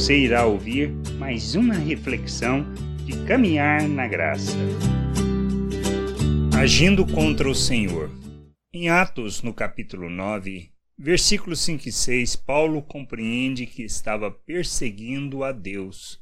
Você irá ouvir mais uma reflexão de caminhar na graça. Agindo contra o Senhor. Em Atos, no capítulo 9, versículos 5 e 6, Paulo compreende que estava perseguindo a Deus,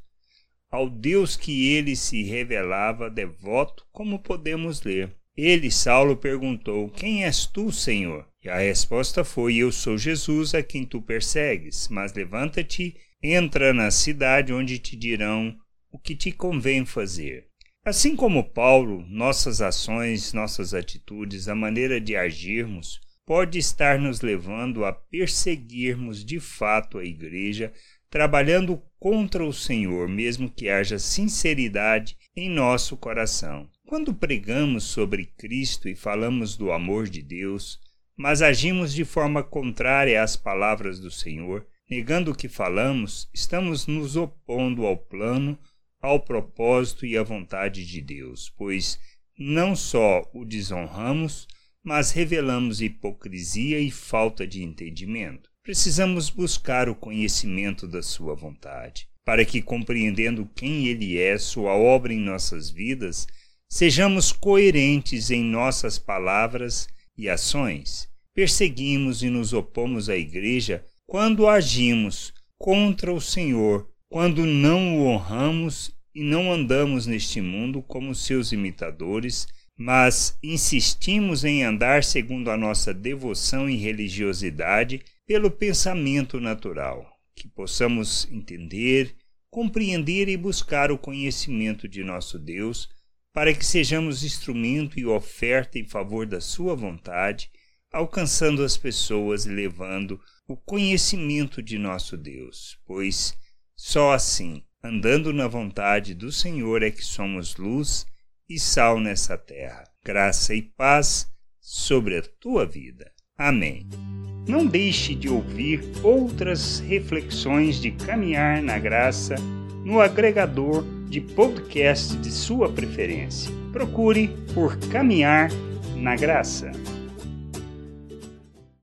ao Deus que ele se revelava devoto, como podemos ler. Ele, Saulo, perguntou: Quem és tu, Senhor? E a resposta foi: Eu sou Jesus a quem tu persegues. Mas levanta-te, entra na cidade onde te dirão o que te convém fazer. Assim como Paulo, nossas ações, nossas atitudes, a maneira de agirmos, pode estar nos levando a perseguirmos de fato a igreja, trabalhando contra o Senhor, mesmo que haja sinceridade em nosso coração. Quando pregamos sobre Cristo e falamos do amor de Deus, mas agimos de forma contrária às palavras do Senhor, negando o que falamos, estamos nos opondo ao plano, ao propósito e à vontade de Deus, pois não só o desonramos, mas revelamos hipocrisia e falta de entendimento. Precisamos buscar o conhecimento da Sua vontade, para que, compreendendo quem Ele é, Sua obra em nossas vidas, Sejamos coerentes em nossas palavras e ações. Perseguimos e nos opomos à Igreja quando agimos contra o Senhor, quando não o honramos e não andamos neste mundo como seus imitadores, mas insistimos em andar segundo a nossa devoção e religiosidade pelo pensamento natural, que possamos entender, compreender e buscar o conhecimento de nosso Deus para que sejamos instrumento e oferta em favor da Sua vontade, alcançando as pessoas e levando o conhecimento de nosso Deus, pois só assim, andando na vontade do Senhor, é que somos luz e sal nessa terra. Graça e paz sobre a tua vida. Amém. Não deixe de ouvir outras reflexões de caminhar na graça no agregador de podcast de sua preferência. Procure por Caminhar na Graça.